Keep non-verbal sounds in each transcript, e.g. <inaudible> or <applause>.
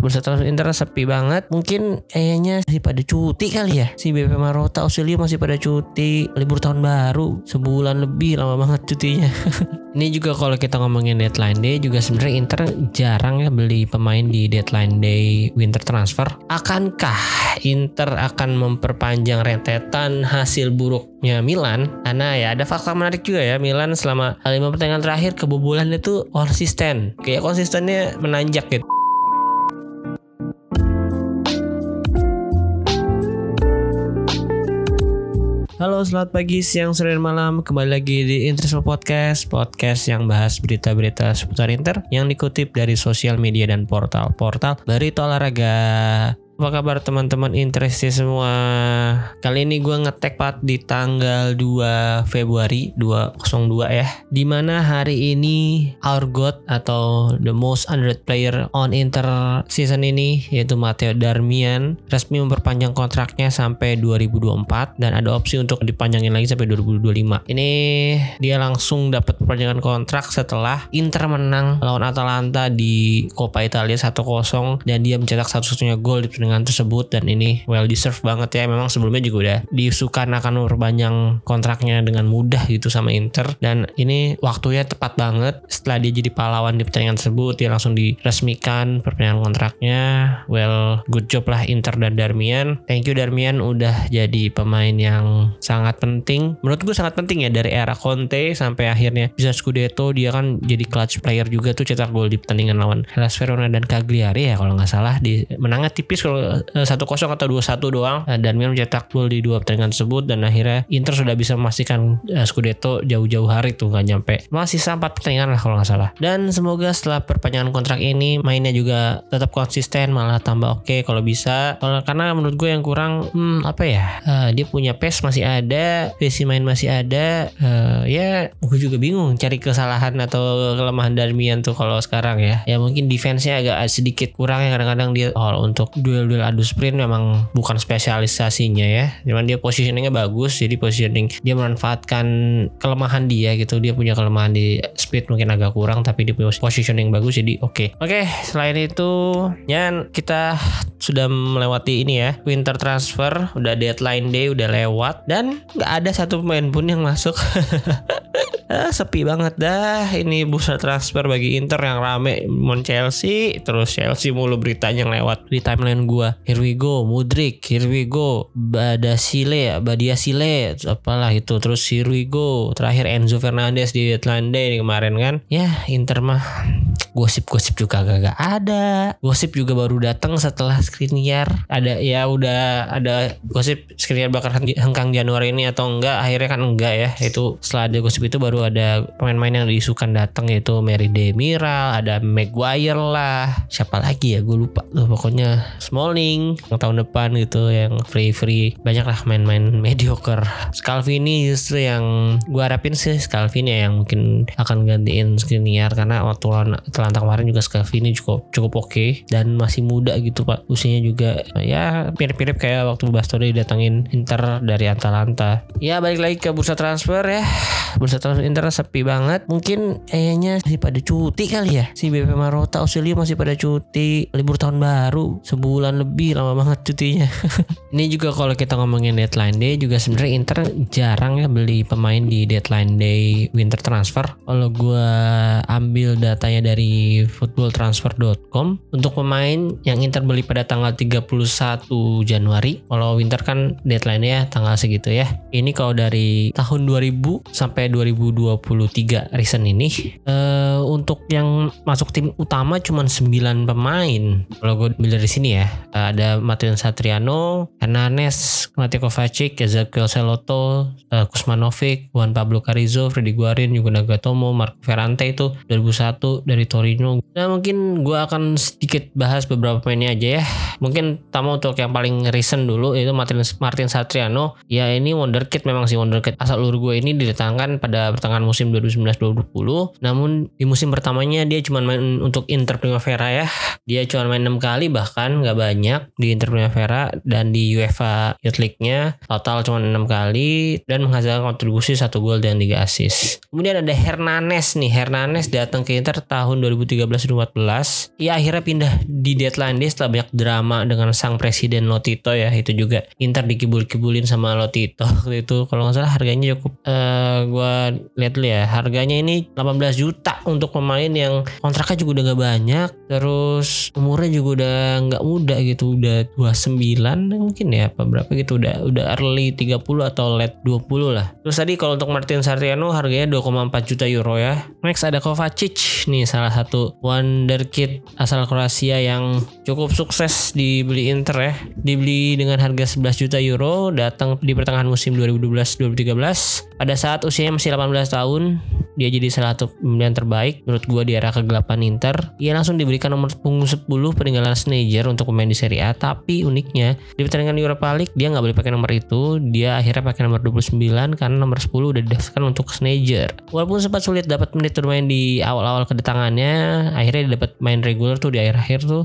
bursa transfer Inter sepi banget. Mungkin kayaknya masih pada cuti kali ya. Si BP Marota Ausilio masih pada cuti libur tahun baru sebulan lebih lama banget cutinya. <laughs> Ini juga kalau kita ngomongin deadline day juga sebenarnya Inter jarang ya beli pemain di deadline day winter transfer. Akankah Inter akan memperpanjang rentetan hasil buruknya Milan? Karena ya ada fakta menarik juga ya Milan selama lima pertandingan terakhir kebobolan itu konsisten. Kayak konsistennya menanjak gitu. Halo, selamat pagi, siang, sore, dan malam. Kembali lagi di Interisme Podcast, podcast yang bahas berita-berita seputar Inter yang dikutip dari sosial media dan portal-portal berita olahraga. Apa kabar teman-teman interesti semua? Kali ini gue ngetek pat di tanggal 2 Februari 2002 ya. Di mana hari ini our god atau the most underrated player on Inter season ini yaitu Matteo Darmian resmi memperpanjang kontraknya sampai 2024 dan ada opsi untuk dipanjangin lagi sampai 2025. Ini dia langsung dapat perpanjangan kontrak setelah Inter menang lawan Atalanta di Coppa Italia 1-0 dan dia mencetak satu-satunya gol di pertandingan pertandingan tersebut dan ini well deserved banget ya. Memang sebelumnya juga udah diusukan akan memperpanjang kontraknya dengan mudah gitu sama Inter. Dan ini waktunya tepat banget. Setelah dia jadi pahlawan di pertandingan tersebut dia langsung diresmikan perpanjangan kontraknya. Well good job lah Inter dan Darmian. Thank you Darmian udah jadi pemain yang sangat penting. Menurut gue sangat penting ya dari era Conte sampai akhirnya bisa Scudetto. Dia kan jadi clutch player juga tuh cetak gol di pertandingan lawan Hellas Verona dan Cagliari ya kalau nggak salah. Di menangnya tipis Eh, satu kosong atau dua satu doang. Eh, dan Milan mencetak gol di dua pertandingan tersebut dan akhirnya Inter sudah bisa memastikan uh, Scudetto jauh-jauh hari tuh nggak nyampe. Masih sempat pertandingan lah kalau nggak salah. Dan semoga setelah perpanjangan kontrak ini mainnya juga tetap konsisten malah tambah oke okay kalau bisa. Karena menurut gue yang kurang hmm, apa ya uh, dia punya pace masih ada visi main masih ada uh, ya gue juga bingung cari kesalahan atau kelemahan Darmian tuh kalau sekarang ya. Ya mungkin defense-nya agak sedikit kurang ya kadang-kadang dia oh, untuk duel duel adu sprint memang bukan spesialisasinya ya. Cuman dia positioningnya bagus jadi positioning dia memanfaatkan kelemahan dia gitu. Dia punya kelemahan di speed mungkin agak kurang tapi dia punya positioning bagus jadi oke. Okay. oke okay, selain itu ya kita sudah melewati ini ya winter transfer. Udah deadline day udah lewat dan nggak ada satu pemain pun yang masuk <laughs> ah, sepi banget dah. Ini bursa transfer bagi Inter yang rame. Mon Chelsea terus Chelsea mulu beritanya yang lewat di timeline gua here we go Mudrik here we go Badasile Badiasile apalah itu. Terus here we go terakhir Enzo Fernandez di deadline day kemarin kan. Ya Inter mah gosip-gosip juga gak, ada. Gosip juga baru datang setelah Skriniar. Ada ya udah ada gosip Skriniar bakal hengkang Januari ini atau enggak akhirnya kan enggak ya. Itu setelah ada gosip itu baru ada pemain-pemain yang diisukan datang yaitu Mary Demiral ada Maguire lah. Siapa lagi ya? Gue lupa tuh pokoknya. Smalling yang tahun depan gitu yang free free. Banyak lah main-main mediocre. Scalvini justru yang gue harapin sih Scalvini ya yang mungkin akan gantiin Skriniar karena waktu lawan Atlanta kemarin juga Scalvini cukup cukup oke okay, dan masih muda gitu pak. Usianya juga ya mirip-mirip kayak waktu Bastoni datangin Inter dari Atalanta. Ya balik lagi ke bursa transfer ya. Bursa transfer Inter sepi banget. Mungkin kayaknya masih pada cuti kali ya. Si BP Marota Ausilio masih pada cuti. Libur tahun baru sebulan lebih lama banget cutinya. <laughs> Ini juga kalau kita ngomongin deadline day juga sebenarnya Inter jarang ya beli pemain di deadline day winter transfer. Kalau gue ambil datanya dari footballtransfer.com untuk pemain yang Inter beli pada tanggal 31 Januari. Kalau Winter kan deadline-nya tanggal segitu ya. Ini kalau dari tahun 2000 sampai 2023 recent ini uh, untuk yang masuk tim utama cuma 9 pemain. Kalau gue beli dari sini ya, ada Matian Satriano, Hernanes, Mateo Kovacic, Ezekiel Seloto, uh, Kusmanovic, Juan Pablo Carrizo, Freddy Guarin, Yugo Nagatomo, Marco Ferrante itu 2001 dari Torino. Nah mungkin gue akan sedikit bahas beberapa pemainnya aja ya. Mungkin pertama untuk yang paling recent dulu itu Martin Martin Satriano. Ya ini wonderkid memang sih wonderkid asal Uruguay ini didatangkan pada pertengahan musim 2019-2020. Namun di musim pertamanya dia cuma main untuk Inter Primavera ya. Dia cuma main 6 kali bahkan nggak banyak di Inter Primavera dan di UEFA Youth League-nya total cuma 6 kali dan menghasilkan kontribusi satu gol dan 3 assist. Kemudian ada Hernanes nih. Hernanes datang ke Inter tahun 2013-2014. Ia akhirnya pindah di deadline day setelah banyak drama dengan sang presiden Lotito ya. Itu juga Inter dikibul-kibulin sama Lotito <laughs> itu. Kalau nggak salah harganya cukup uh, gua lihat dulu ya. Harganya ini 18 juta untuk pemain yang kontraknya juga udah gak banyak. Terus umurnya juga udah nggak muda gitu. Udah 29 mungkin ya apa berapa gitu udah udah early 30 atau late 20 lah. Terus tadi kalau untuk Martin Sartiano harganya 2,4 juta euro ya. Next ada Kovacic nih salah satu wonderkid asal Kroasia yang cukup sukses dibeli Inter ya. Dibeli dengan harga 11 juta euro datang di pertengahan musim 2012-2013. Pada saat usianya masih 18 tahun, dia jadi salah satu pembelian terbaik menurut gua di era kegelapan Inter. Ia langsung diberikan nomor punggung 10 peninggalan Schneider untuk pemain di Serie A, tapi uniknya di pertandingan Europa League dia nggak boleh pakai nomor itu, dia akhirnya pakai nomor 29 karena nomor 10 udah didaftarkan untuk Schneider. Walaupun sempat sulit dapat menit bermain di awal-awal kedatangannya, akhirnya dia dapat main reguler tuh di akhir-akhir tuh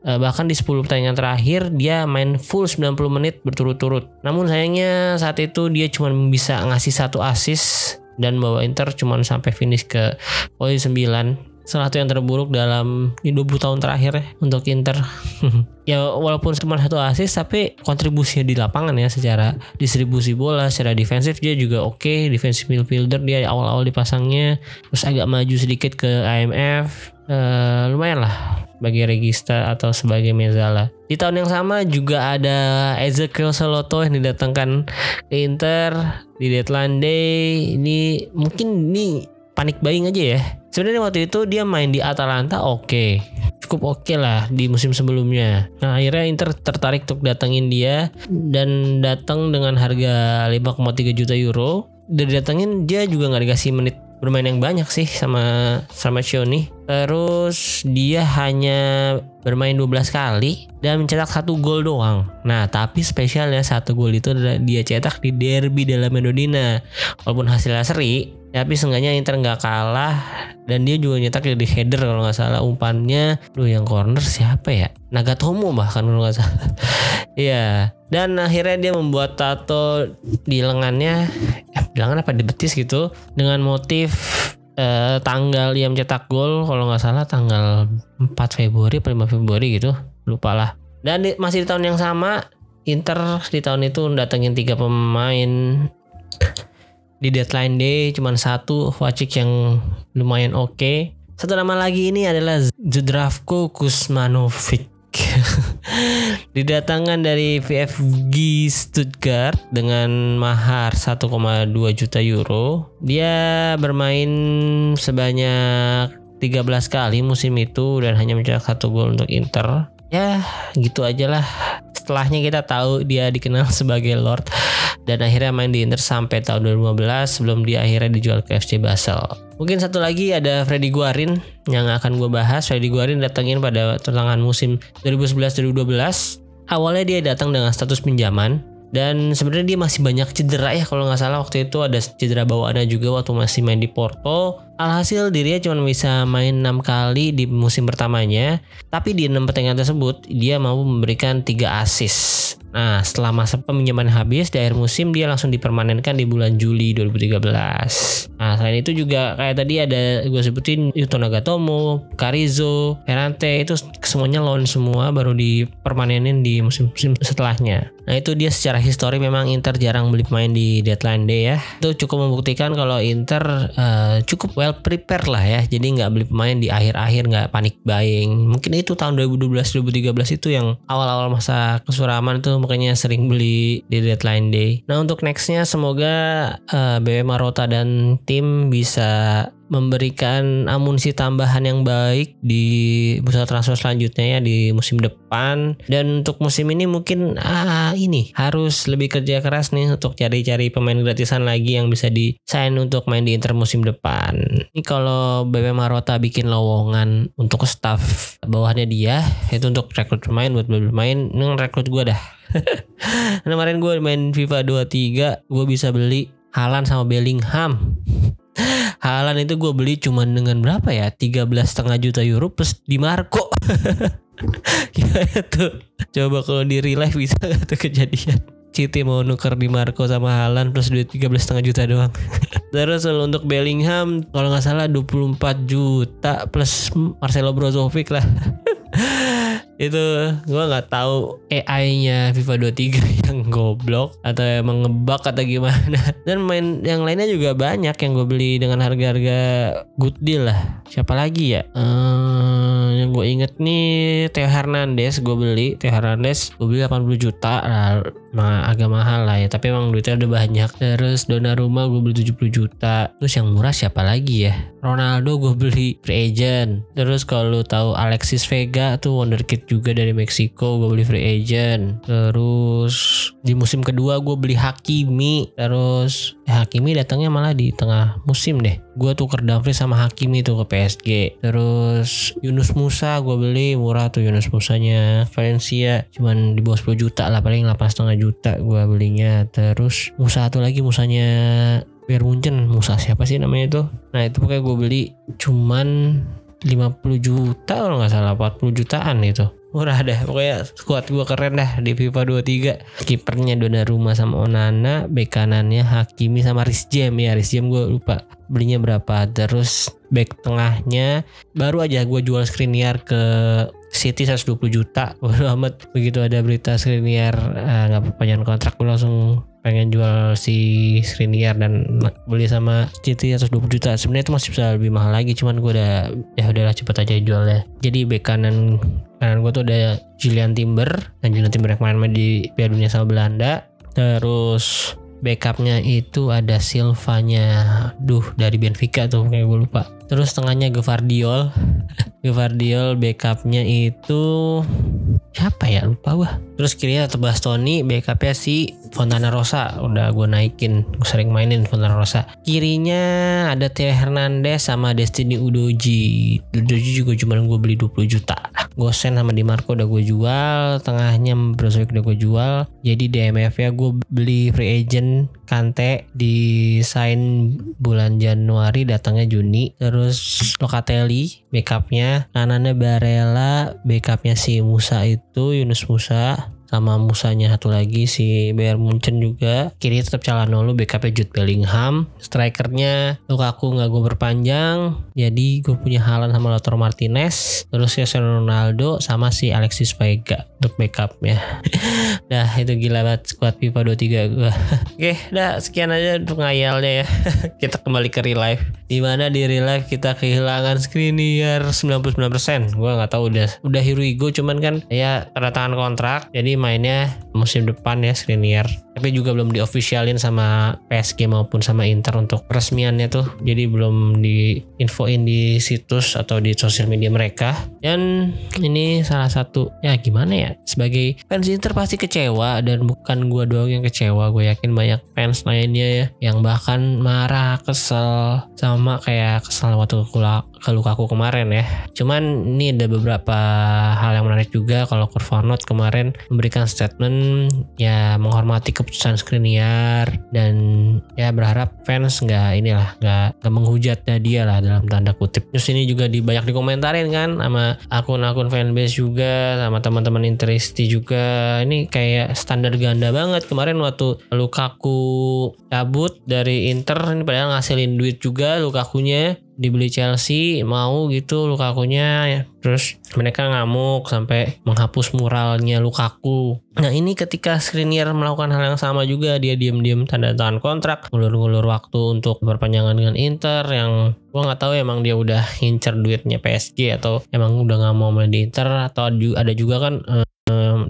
Uh, bahkan di 10 pertandingan terakhir dia main full 90 menit berturut-turut. Namun sayangnya saat itu dia cuma bisa ngasih satu assist dan bawa Inter cuma sampai finish ke posisi 9 salah satu yang terburuk dalam 20 tahun terakhir ya untuk Inter. <laughs> ya walaupun cuma satu assist tapi kontribusinya di lapangan ya secara distribusi bola, secara defensif dia juga oke, okay. defensive midfielder dia awal-awal dipasangnya terus agak maju sedikit ke IMF. Uh, eh, lumayan lah bagi Regista atau sebagai Mezala. Di tahun yang sama juga ada Ezekiel Soloto yang didatangkan ke Inter di deadline day. Ini mungkin ini panik buying aja ya Sebenarnya waktu itu dia main di Atalanta oke. Okay. Cukup oke okay lah di musim sebelumnya. Nah akhirnya Inter tertarik untuk datangin dia dan datang dengan harga 5,3 juta euro. Dan didatengin dia juga nggak dikasih menit bermain yang banyak sih sama sama Cioni. Terus dia hanya bermain 12 kali dan mencetak satu gol doang. Nah, tapi spesialnya satu gol itu dia cetak di derby dalam Medina. Walaupun hasilnya seri, tapi seenggaknya Inter nggak kalah dan dia juga nyetak di header kalau nggak salah umpannya. Duh yang corner siapa ya? Nagatomo bahkan kalau nggak salah. <laughs> Iya. dan akhirnya dia membuat tato di lengannya, eh, lengan apa di betis gitu dengan motif eh, tanggal yang mencetak gol kalau nggak salah tanggal 4 Februari atau 5 Februari gitu lupa lah dan di, masih di tahun yang sama Inter di tahun itu datengin tiga pemain di deadline day cuma satu Vacik yang lumayan oke okay. satu nama lagi ini adalah Zdravko Kusmanovic <laughs> Didatangkan dari VFG Stuttgart dengan mahar 1,2 juta euro. Dia bermain sebanyak 13 kali musim itu dan hanya mencetak satu gol untuk Inter. Ya, gitu aja lah. Setelahnya kita tahu dia dikenal <laughs> sebagai Lord dan akhirnya main di Inter sampai tahun 2015 sebelum dia akhirnya dijual ke FC Basel. Mungkin satu lagi ada Freddy Guarin yang akan gue bahas. Freddy Guarin datangin pada pertengahan musim 2011-2012. Awalnya dia datang dengan status pinjaman dan sebenarnya dia masih banyak cedera ya kalau nggak salah waktu itu ada cedera bawaannya juga waktu masih main di Porto Alhasil dirinya cuma bisa main 6 kali di musim pertamanya, tapi di 6 pertandingan tersebut dia mau memberikan 3 assist. Nah, setelah masa peminjaman habis di akhir musim dia langsung dipermanenkan di bulan Juli 2013. Nah, selain itu juga kayak tadi ada gue sebutin Yuto Nagatomo, Karizo, Ferrante itu semuanya loan semua baru dipermanenin di musim-musim setelahnya. Nah, itu dia secara histori memang Inter jarang beli pemain di deadline day ya. Itu cukup membuktikan kalau Inter uh, cukup well well prepare lah ya jadi nggak beli pemain di akhir-akhir nggak panik buying mungkin itu tahun 2012 2013 itu yang awal-awal masa kesuraman tuh makanya sering beli di deadline day. Nah untuk nextnya semoga uh, BW Marota dan tim bisa memberikan amunisi tambahan yang baik di bursa transfer selanjutnya ya di musim depan dan untuk musim ini mungkin ah ini harus lebih kerja keras nih untuk cari-cari pemain gratisan lagi yang bisa di sign untuk main di Inter musim depan. Ini kalau BP Marota bikin lowongan untuk staff bawahannya dia itu untuk rekrut pemain buat beli pemain ini rekrut gue dah. <laughs> kemarin gue main FIFA 23 gue bisa beli Halan sama Bellingham Halan itu gue beli cuma dengan berapa ya? 13 setengah juta euro plus di Marco. <laughs> Gimana tuh coba kalau di real life bisa tuh kejadian? Citi mau nuker di Marco sama Halan plus duit 13 setengah juta doang. <laughs> Terus untuk Bellingham kalau nggak salah 24 juta plus Marcelo Brozovic lah <laughs> itu gue nggak tahu AI-nya FIFA 23 <laughs> yang goblok atau emang ngebug atau gimana. <laughs> Dan main yang lainnya juga banyak yang gue beli dengan harga-harga good deal lah. Siapa lagi ya? Uh, yang gue inget nih Theo Hernandez gue beli. Theo Hernandez gue beli 80 juta. Lah ma agak mahal lah ya. Tapi emang duitnya udah banyak. Terus Donnarumma gue beli 70 juta. Terus yang murah siapa lagi ya? Ronaldo gue beli free agent. Terus kalau tahu Alexis Vega tuh wonderkid juga dari Meksiko gue beli free agent. Terus di musim kedua gue beli Hakimi. Terus eh, Hakimi datangnya malah di tengah musim deh. Gue tuker Dumfries sama Hakimi tuh ke PSG terus Yunus Musa gue beli murah tuh Yunus Musanya. Valencia cuman di bawah 10 juta lah paling 8,5 juta gue belinya. Terus Musa satu lagi Musanya Biar Munchen. Musa siapa sih namanya itu? Nah itu pokoknya gue beli cuman 50 juta kalau nggak salah 40 jutaan itu murah dah pokoknya squad gue keren dah di FIFA 23 kipernya Donnarumma sama Onana bek kanannya Hakimi sama Riz Jam ya Riz Jam gue lupa belinya berapa. Terus back tengahnya baru aja gue jual Skriniar ke City 120 juta. <laughs> Baru amat begitu ada berita Skriniar eh, nggak uh, perpanjangan kontrak gue langsung pengen jual si Skriniar dan beli sama City 120 juta. Sebenarnya itu masih bisa lebih mahal lagi cuman gue udah ya udahlah cepet aja jualnya. Jadi bek kanan kanan gue tuh ada Julian Timber dan Julian Timber yang main di Piala Dunia sama Belanda. Terus backupnya itu ada Silvanya. Duh dari Benfica tuh kayak gue lupa terus tengahnya Gevardiol. Gevardiol backupnya itu siapa ya? Lupa gue terus kirinya tetap Bastoni backupnya si Fontana Rosa. Udah gue naikin gue sering mainin Fontana Rosa. Kirinya ada Theo Hernandez sama Destiny Udoji. Udoji juga cuma gue beli 20 juta. Gosen sama Di Marco udah gue jual. Tengahnya Brozovic udah gue jual. Jadi DMF ya gue beli free agent Kante di sign bulan Januari datangnya Juni. Terus Locatelli backupnya. Kanannya Barella backupnya si Musa itu Yunus Musa. Sama Musanya satu lagi si Bayern Munchen juga. Kiri tetap Calhanoglu backupnya Jude Bellingham. Strikernya Lukaku nggak gue berpanjang. Jadi gue punya Halan sama Lautaro Martinez. Terus Cristiano Ronaldo sama si Alexis Vega untuk backupnya <laughs> dah itu gila banget squad FIFA 23 gue <laughs> oke dah sekian aja untuk ngayalnya ya. <laughs> Kita kembali ke real life. Di mana di real life kita kehilangan Skriniar 99% gue nggak tahu udah udah Hiruigo cuman kan ya tanda tangan kontrak. Jadi mainnya musim depan ya Skriniar tapi juga belum diofficialin sama PSG maupun sama Inter untuk resmiannya tuh. Jadi belum diinfoin di situs atau di sosial media mereka. Dan ini salah satu ya gimana ya sebagai fans Inter pasti kecewa dan bukan gue doang yang kecewa gue yakin banyak fans lainnya ya yang bahkan marah kesel sama kayak kesel waktu ke Lukaku kemarin ya cuman ini ada beberapa hal yang menarik juga kalau Kurvanot kemarin memberikan statement ya menghormati keputusan Skriniar dan ya berharap fans nggak inilah nggak nggak menghujatnya dia lah dalam tanda kutip. Terus ini juga di banyak dikomentarin kan sama akun-akun fanbase juga sama teman-teman Interisti juga. Ini kayak standar ganda banget kemarin waktu Lukaku cabut dari Inter ini padahal ngasilin duit juga Lukakunya dibeli Chelsea mau gitu Lukakunya ya. terus mereka ngamuk sampai menghapus muralnya Lukaku nah ini ketika Skriniar melakukan hal yang sama juga dia diam-diam tanda tangan kontrak ngulur-ngulur waktu untuk berpanjangan dengan Inter yang gua nggak tahu emang dia udah ngincer duitnya PSG atau emang udah nggak mau main di Inter atau ada juga kan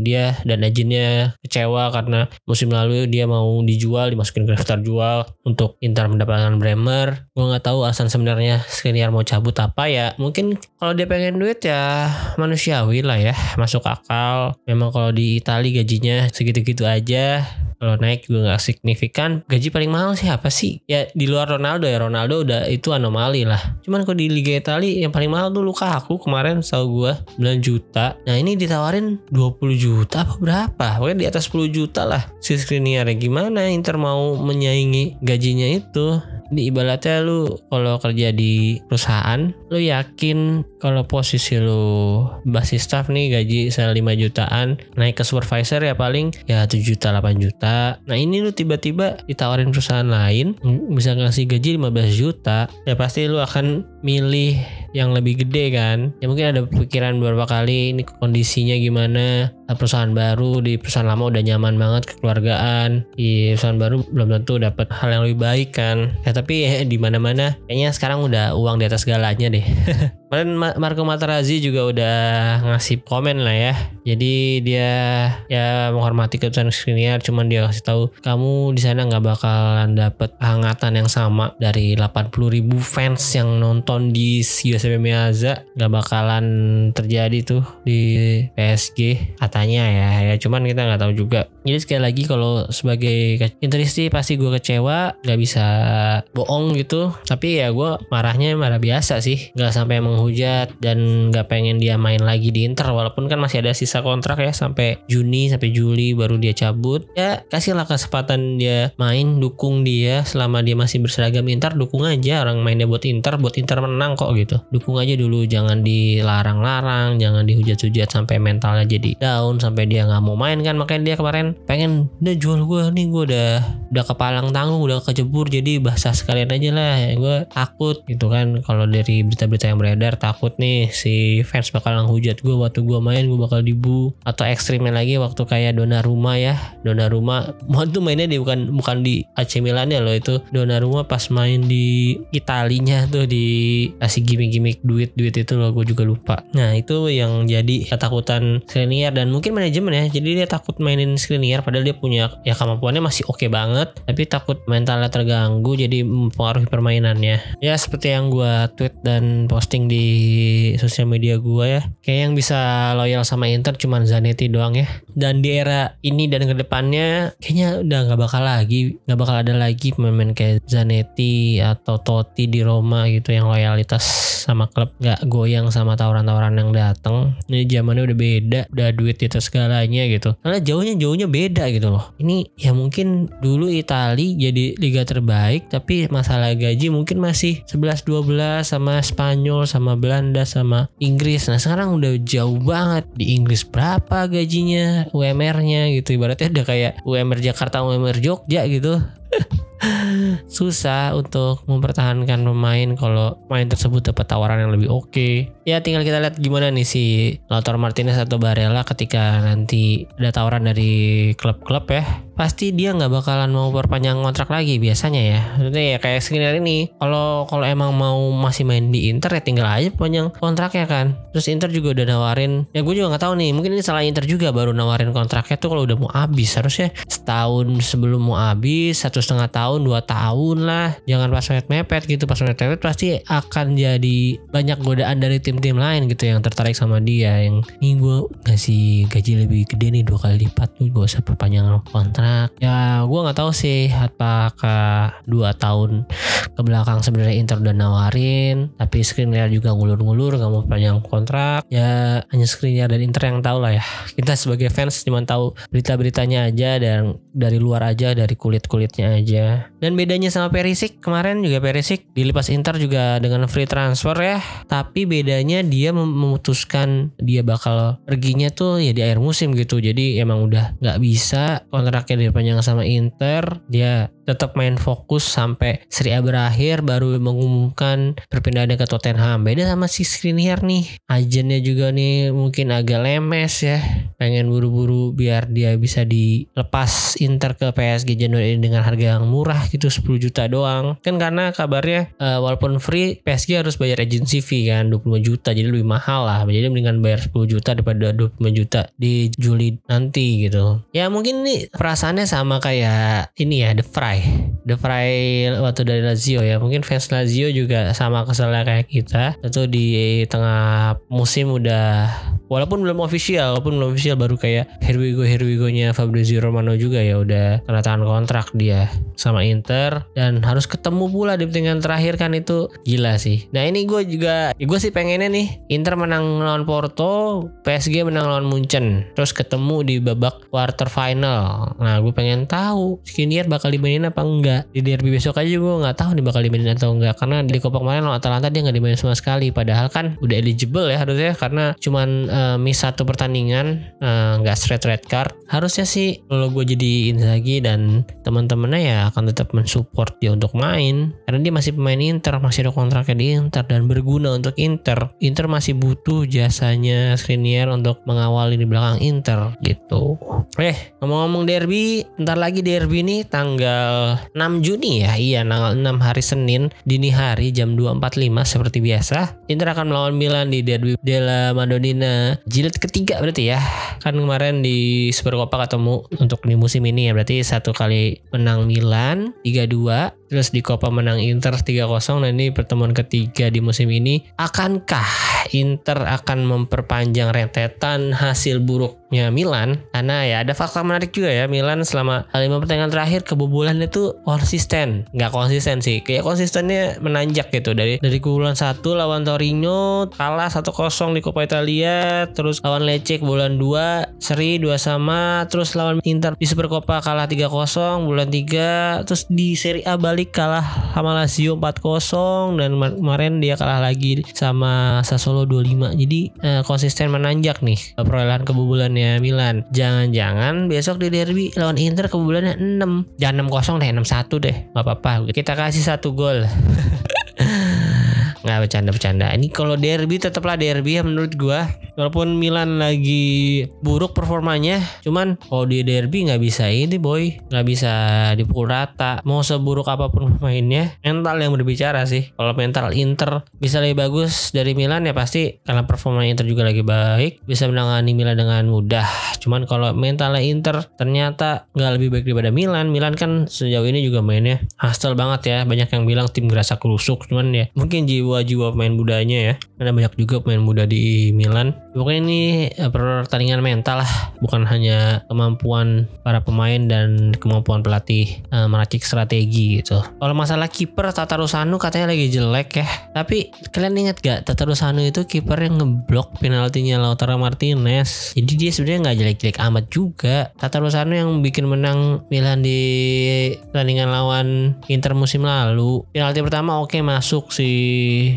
dia dan agennya kecewa karena musim lalu dia mau dijual dimasukin ke daftar jual untuk Inter mendapatkan Bremer. Gue nggak tahu alasan sebenarnya Skriniar mau cabut apa ya. Mungkin kalau dia pengen duit ya manusiawi lah ya masuk akal. Memang kalau di Italia gajinya segitu-gitu aja. Kalau naik juga nggak signifikan. Gaji paling mahal sih apa sih? Ya di luar Ronaldo ya. Ronaldo udah itu anomali lah. Cuman kalau di Liga Italia yang paling mahal tuh aku kemarin tahu gue 9 juta. Nah ini ditawarin 20 juta apa berapa? Pokoknya di atas 10 juta lah si Skriniar gimana Inter mau menyaingi gajinya itu ini ibaratnya lu kalau kerja di perusahaan lu yakin kalau posisi lu basis staff nih gaji saya 5 jutaan naik ke supervisor ya paling ya 7 juta 8 juta. Nah ini lu tiba-tiba ditawarin perusahaan lain bisa ngasih gaji 15 juta ya pasti lu akan milih yang lebih gede kan. Ya mungkin ada pikiran beberapa kali ini kondisinya gimana perusahaan baru di perusahaan lama udah nyaman banget kekeluargaan. Di perusahaan baru belum tentu dapat hal yang lebih baik kan. Ya tapi <laughs> di mana mana kayaknya sekarang udah uang di atas segalanya deh <laughs> Kemarin Marco Materazzi juga udah ngasih komen lah ya. Jadi dia ya menghormati keputusan Skriniar, cuman dia kasih tahu kamu di sana nggak bakalan dapet hangatan yang sama dari 80 ribu fans yang nonton di USM Meazza nggak bakalan terjadi tuh di PSG katanya ya. Ya cuman kita nggak tahu juga. Jadi sekali lagi kalau sebagai Interisti pasti gue kecewa, nggak bisa bohong gitu. Tapi ya gue marahnya marah biasa sih, nggak sampai meng menghujat dan nggak pengen dia main lagi di Inter walaupun kan masih ada sisa kontrak ya sampai Juni sampai Juli baru dia cabut. Ya kasihlah kesempatan dia main dukung dia selama dia masih berseragam Inter dukung aja orang mainnya buat Inter buat Inter menang kok gitu. Dukung aja dulu jangan dilarang-larang jangan dihujat-hujat sampai mentalnya jadi down sampai dia nggak mau main kan. Makanya dia kemarin pengen udah jual gue nih gue udah udah kepalang tanggung udah kejebur jadi bahasa sekalian aja lah ya. Gue takut gitu kan. Kalau dari berita-berita yang beredar takut nih si fans bakal hujat gue waktu gue main gue bakal dibu. Atau ekstrimnya lagi waktu kayak Dona Rumah ya. Dona Rumah <laughs> mau tuh mainnya di bukan bukan di AC Milan ya loh itu Dona Rumah pas main di Italinya tuh di kasih gimmick-gimmick duit-duit itu loh gue juga lupa. Nah itu yang jadi ketakutan Skriniar dan mungkin manajemen ya. Jadi dia takut mainin Skriniar padahal dia punya ya kemampuannya masih oke okay banget tapi takut mentalnya terganggu jadi mempengaruhi permainannya. Ya seperti yang gue tweet dan posting di sosial media gue ya. Kayak yang bisa loyal sama Inter cuma Zanetti doang ya. Dan di era ini dan ke depannya kayaknya udah nggak bakal lagi nggak bakal ada lagi pemain kayak Zanetti atau Totti di Roma gitu yang loyalitas sama klub. Nggak goyang sama tawaran-tawaran yang datang ini zamannya udah beda udah duit itu segalanya gitu. Karena jauhnya jauhnya beda gitu loh. Ini ya mungkin dulu Itali jadi liga terbaik tapi masalah gaji mungkin masih 11-12 sama Spanyol sama sama Belanda sama Inggris. Nah sekarang udah jauh banget. Di Inggris berapa gajinya UMR-nya gitu. Ibaratnya udah kayak UMR Jakarta UMR Jogja gitu <laughs> <laughs> susah untuk mempertahankan pemain kalau main tersebut dapat tawaran yang lebih oke. Okay. Ya tinggal kita lihat gimana nih si Lautaro Martinez atau Barella ketika nanti ada tawaran dari klub-klub ya. Pasti dia nggak bakalan mau perpanjang kontrak lagi biasanya ya. Maksudnya ya kayak skenario ini kalau kalau emang mau masih main di Inter ya tinggal aja panjang kontraknya kan. Terus Inter juga udah nawarin. Ya gue juga nggak tahu nih. Mungkin ini salah Inter juga baru nawarin kontraknya tuh kalau udah mau habis. Harusnya setahun sebelum mau habis, satu setengah tahun tahun dua tahun lah. Jangan pas mepet mepet gitu. Pas mepet mepet pasti akan jadi banyak godaan dari tim-tim lain gitu yang tertarik sama dia. Yang ini gue ngasih gaji lebih gede nih dua kali lipat. Gue usah perpanjang kontrak. Ya gue nggak tahu sih apakah dua tahun ke belakang sebenarnya Inter udah nawarin tapi Skriniar juga ngulur-ngulur nggak mau panjang kontrak. Ya hanya Skriniar dan Inter yang tahu lah ya. Kita sebagai fans cuma tahu berita-beritanya aja dan dari luar aja dari kulit-kulitnya aja dan bedanya sama Perisic kemarin juga Perisic dilipas Inter juga dengan free transfer ya. Tapi bedanya dia memutuskan dia bakal perginya tuh ya di akhir musim gitu. Jadi emang udah nggak bisa kontraknya diperpanjang sama Inter. Dia tetap main fokus sampai Serie A berakhir baru mengumumkan perpindahannya ke Tottenham. Beda sama si Skriniar nih. Agennya juga nih mungkin agak lemes ya. pengen buru-buru biar dia bisa dilepas Inter ke PSG Januari dengan harga yang murah gitu 10 juta doang. Kan karena kabarnya uh, walaupun free PSG harus bayar agency fee kan 25 juta jadi lebih mahal lah. Jadi mendingan bayar 10 juta daripada 25 juta di Juli nanti gitu. Ya mungkin ini perasaannya sama kayak ini ya The Fry. The Fry waktu dari Lazio ya. Mungkin fans Lazio juga sama keselnya kayak kita. Itu di tengah musim udah walaupun belum official walaupun belum official baru kayak here we go here we go nya Fabrizio Romano juga ya udah tanda tangan kontrak dia sama Inter dan harus ketemu pula di pertandingan terakhir kan itu gila sih. Nah ini gue juga ya gue sih pengennya nih Inter menang lawan Porto PSG menang lawan Munchen terus ketemu di babak quarter final. Nah gue pengen tahu Skriniar bakal dimainin apa enggak? Di derby besok aja gue nggak tahu nih bakal dimainin atau enggak karena di Copa kemarin lawan Atalanta dia nggak dimainin sama sekali. Padahal kan udah eligible ya harusnya karena cuman uh, miss satu pertandingan eh, nggak uh, straight red card. Harusnya sih kalau gue jadi Inzaghi dan teman-temannya ya akan tetap mensupport dia untuk main. Karena dia masih pemain Inter masih ada kontraknya di Inter dan berguna untuk Inter. Inter masih butuh jasanya Skriniar untuk mengawali di belakang Inter gitu. Eh ngomong-ngomong derby ntar lagi derby nih tanggal 6 Juni ya. Iya tanggal 6 hari Senin dini hari jam 2.45 seperti biasa. Inter akan melawan Milan di derby della Madonnina jilid ketiga berarti ya. Kan kemarin di Supercopa ketemu untuk di musim ini ya berarti satu kali menang Milan 3-2 terus di Copa menang Inter 3-0 nah ini pertemuan ketiga di musim ini. Akankah Inter akan memperpanjang rentetan hasil buruknya Milan? Karena ya ada fakta menarik juga ya Milan selama lima pertandingan terakhir kebobolan itu konsisten. Nggak konsisten sih kayak konsistennya menanjak gitu. Dari dari kebobolan satu lawan Torino kalah 1-0 di Coppa Italia terus lawan Lecce bulan 2 seri 2 sama terus lawan Inter di Supercoppa kalah 3-0 bulan 3 terus di Serie A balik balik kalah sama Lazio 4-0 dan kemarin dia kalah lagi sama Sassuolo 2-5 jadi eh, konsisten menanjak nih perolehan kebobolannya Milan. Jangan-jangan besok di derby lawan Inter kebobolannya 6 jangan 6-0 deh 6-1 deh. Nggak apa-apa. Kita kasih satu gol <laughs> nggak bercanda-bercanda. Ini kalau derby tetaplah derby ya menurut gua. Walaupun Milan lagi buruk performanya cuman kalau di derby nggak bisa ini boy. Nggak bisa dipukul rata. Mau seburuk apa pun pemainnya mental yang berbicara sih. Kalau mental Inter bisa lebih bagus dari Milan ya pasti karena performa Inter juga lagi baik bisa menangani Milan dengan mudah. Cuman kalau mentalnya Inter ternyata nggak lebih baik daripada Milan. Milan kan sejauh ini juga mainnya hustle banget ya. Banyak yang bilang tim gerasa kerusuk cuman ya mungkin jiwa jiwa-jiwa pemain mudanya ya. Karena banyak juga pemain muda di Milan. Pokoknya ini eh, pertandingan mental lah. Bukan hanya kemampuan para pemain dan kemampuan pelatih uh, meracik strategi gitu. Kalau masalah kiper Tata Rusanu katanya lagi jelek ya. Tapi kalian ingat gak Tata Rusanu itu kiper yang ngeblok penaltinya Lautaro Martinez. Jadi dia sebenarnya nggak jelek-jelek amat juga. Tata Rusanu yang bikin menang Milan di pertandingan lawan Inter musim lalu. Penalti pertama oke okay, masuk si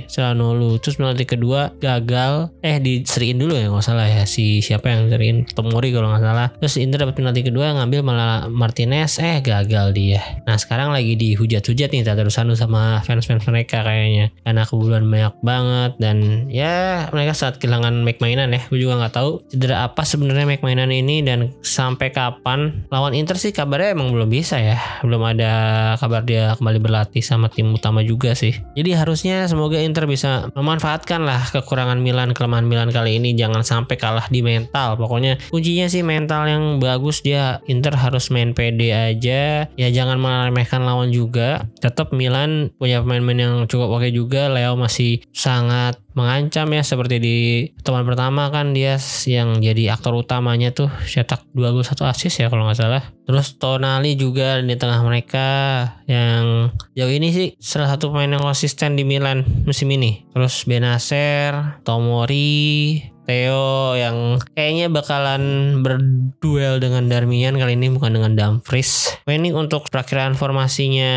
Celanolu terus penalti kedua gagal. Eh diseriin dulu ya nggak salah ya si siapa yang seriin? Tomori kalau nggak salah. Terus Inter dapat penalti kedua ngambil malah Martinez. Eh gagal dia. Nah sekarang lagi dihujat-hujat nih Tatarusanu sama fans-fans mereka kayaknya. Karena kebulan banyak banget dan ya mereka saat kehilangan mainan ya. Gue juga nggak tahu cedera apa sebenarnya mainan ini dan sampai kapan lawan Inter sih kabarnya emang belum bisa ya. Belum ada kabar dia kembali berlatih sama tim utama juga sih. Jadi harusnya semoga semoga Inter bisa memanfaatkan lah kekurangan Milan kelemahan Milan kali ini. Jangan sampai kalah di mental. Pokoknya kuncinya sih mental yang bagus. Dia Inter harus main PD aja. Ya jangan meremehkan lawan juga. Tetap Milan punya pemain-pemain yang cukup oke juga. Leo masih sangat mengancam ya seperti di teman pertama kan dia yang jadi aktor utamanya tuh cetak dua gol satu assist ya kalau nggak salah. Terus Tonali juga di tengah mereka yang jauh ini sih salah satu pemain yang konsisten di Milan musim ini. Terus Benacer Tomori Theo yang kayaknya bakalan berduel dengan Darmian kali ini bukan dengan Dumfries. Ini untuk perakiraan formasinya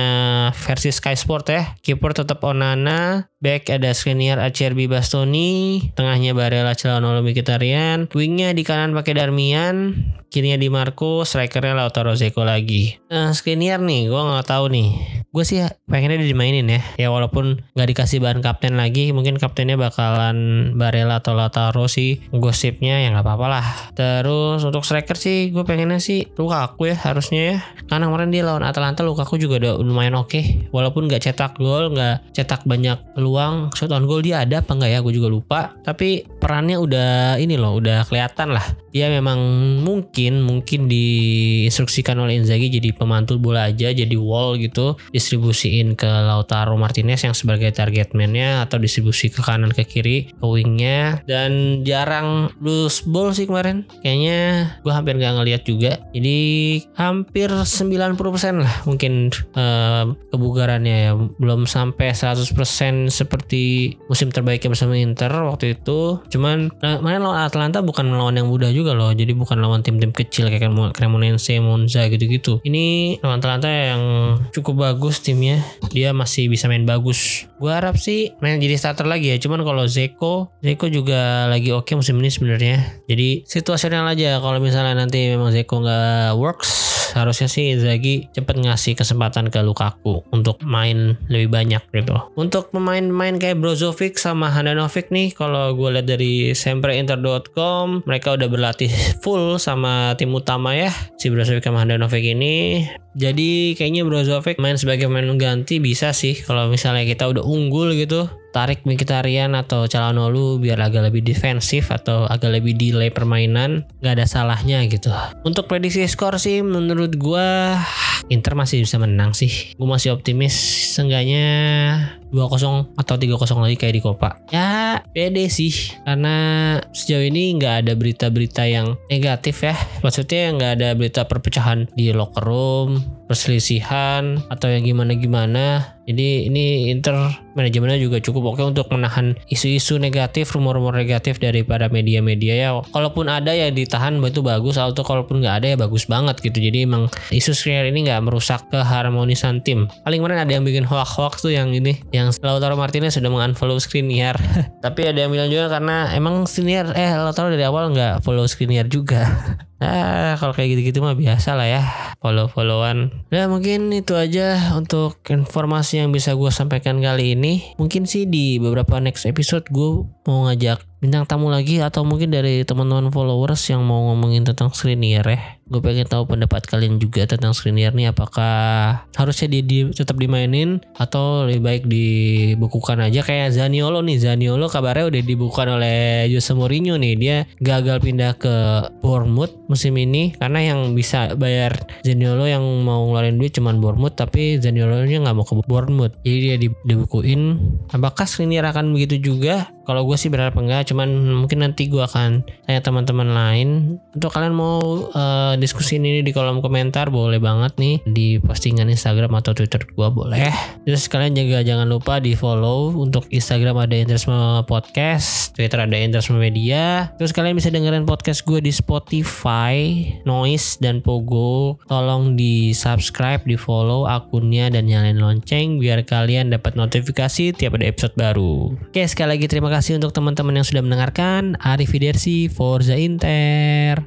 versi Sky Sport ya. Kiper tetap Onana, back ada Skriniar, Acerbi, Bastoni, tengahnya Barella, Celano, Mkhitaryan, wingnya di kanan pakai Darmian, kirinya di Marco, strikernya Lautaro Zeko lagi. Nah, Skriniar nih, gue nggak tahu nih gue sih pengennya dia dimainin ya. Ya walaupun nggak dikasih bahan kapten lagi mungkin kaptennya bakalan Barella atau Lautaro sih gosipnya ya nggak apa-apa lah. Terus untuk striker sih gue pengennya sih Lukaku ya harusnya ya. Karena kemarin dia lawan Atalanta Lukaku juga udah lumayan oke. Okay. walaupun nggak cetak gol nggak cetak banyak peluang shot on goal dia ada apa enggak ya gue juga lupa. Tapi perannya udah ini loh udah kelihatan lah. Dia memang mungkin mungkin diinstruksikan oleh Inzaghi jadi pemantul bola aja jadi wall gitu distribusiin ke Lautaro Martinez yang sebagai target man-nya atau distribusi ke kanan ke kiri ke wingnya. Dan jarang lose ball sih kemarin. Kayaknya gue hampir nggak ngeliat juga. Jadi hampir 90% lah mungkin uh, kebugarannya ya. Belum sampai 100% seperti musim terbaiknya bersama Inter waktu itu. Cuman uh, kemarin lawan Atlanta bukan lawan yang mudah juga loh. Jadi bukan lawan tim-tim kecil kayak Cremonense Monza gitu-gitu. Ini lawan Atalanta yang cukup bagus timnya. Dia masih bisa main bagus. Gue harap sih main jadi starter lagi ya. Cuman kalau Zeko Zeko juga lagi oke okay musim ini sebenarnya. Jadi situasional aja kalau misalnya nanti memang Zeko nggak works harusnya sih Inzaghi cepet ngasih kesempatan ke Lukaku untuk main lebih banyak gitu. Untuk pemain-pemain kayak Brozovic sama Handanovic nih kalau gue lihat dari sempreinter.com mereka udah berlatih full sama tim utama ya si Brozovic sama Handanovic ini jadi kayaknya Brozovic main sebagai pemain ganti bisa sih kalau misalnya kita udah unggul gitu tarik Mkhitaryan atau Calhanoglu biar agak lebih defensif atau agak lebih delay permainan nggak ada salahnya gitu. Untuk prediksi skor sih menurut gue Inter masih bisa menang sih. Gue masih optimis seenggaknya 2-0 atau 3-0 lagi kayak di Copa. Ya pede sih karena sejauh ini nggak ada berita-berita yang negatif ya. Maksudnya nggak ada berita perpecahan di locker room perselisihan atau yang gimana-gimana jadi ini Inter manajemennya juga cukup oke untuk menahan isu-isu negatif, rumor-rumor negatif daripada media-media ya. Kalaupun ada ya ditahan itu bagus, atau kalaupun nggak ada ya bagus banget gitu. Jadi emang isu Skriniar ini nggak merusak keharmonisan tim. Paling kemarin ada yang bikin hoax-hoax tuh yang ini, yang Lautaro Martinez sudah mengunfollow Skriniar. <laughs> Tapi ada yang bilang juga karena emang Skriniar eh Lautaro dari awal nggak follow Skriniar juga. Nah, <laughs> kalau kayak gitu-gitu mah biasa lah ya, follow-followan. Nah, mungkin itu aja untuk informasi yang bisa gue sampaikan kali ini. Mungkin sih di beberapa next episode gue mau ngajak bintang tamu lagi atau mungkin dari teman-teman followers yang mau ngomongin tentang Skriniar ya. Gue pengen tahu pendapat kalian juga tentang Skriniar nih apakah harusnya dia di, tetap dimainin atau lebih baik dibukukan aja. Kayak Zaniolo nih Zaniolo kabarnya udah dibukukan oleh Jose Mourinho nih. Dia gagal pindah ke Bournemouth musim ini karena yang bisa bayar Zaniolo yang mau ngeluarin duit cuman Bournemouth tapi Zaniolo nya nggak mau ke Bournemouth jadi dia dibukuin. Apakah Skriniar akan begitu juga kalau gue sih berharap enggak cuman mungkin nanti gue akan tanya teman-teman lain. Untuk kalian mau uh, diskusi ini di kolom komentar boleh banget nih di postingan Instagram atau Twitter gue boleh. Terus kalian juga jangan lupa di follow untuk Instagram ada Interisme Podcast Twitter ada Interisme Media. Terus kalian bisa dengerin podcast gue di Spotify Noise dan Pogo. Tolong di subscribe di follow akunnya dan nyalain lonceng biar kalian dapat notifikasi tiap ada episode baru. Oke sekali lagi terima kasih kasih untuk teman-teman yang sudah mendengarkan. Arif Forza Inter.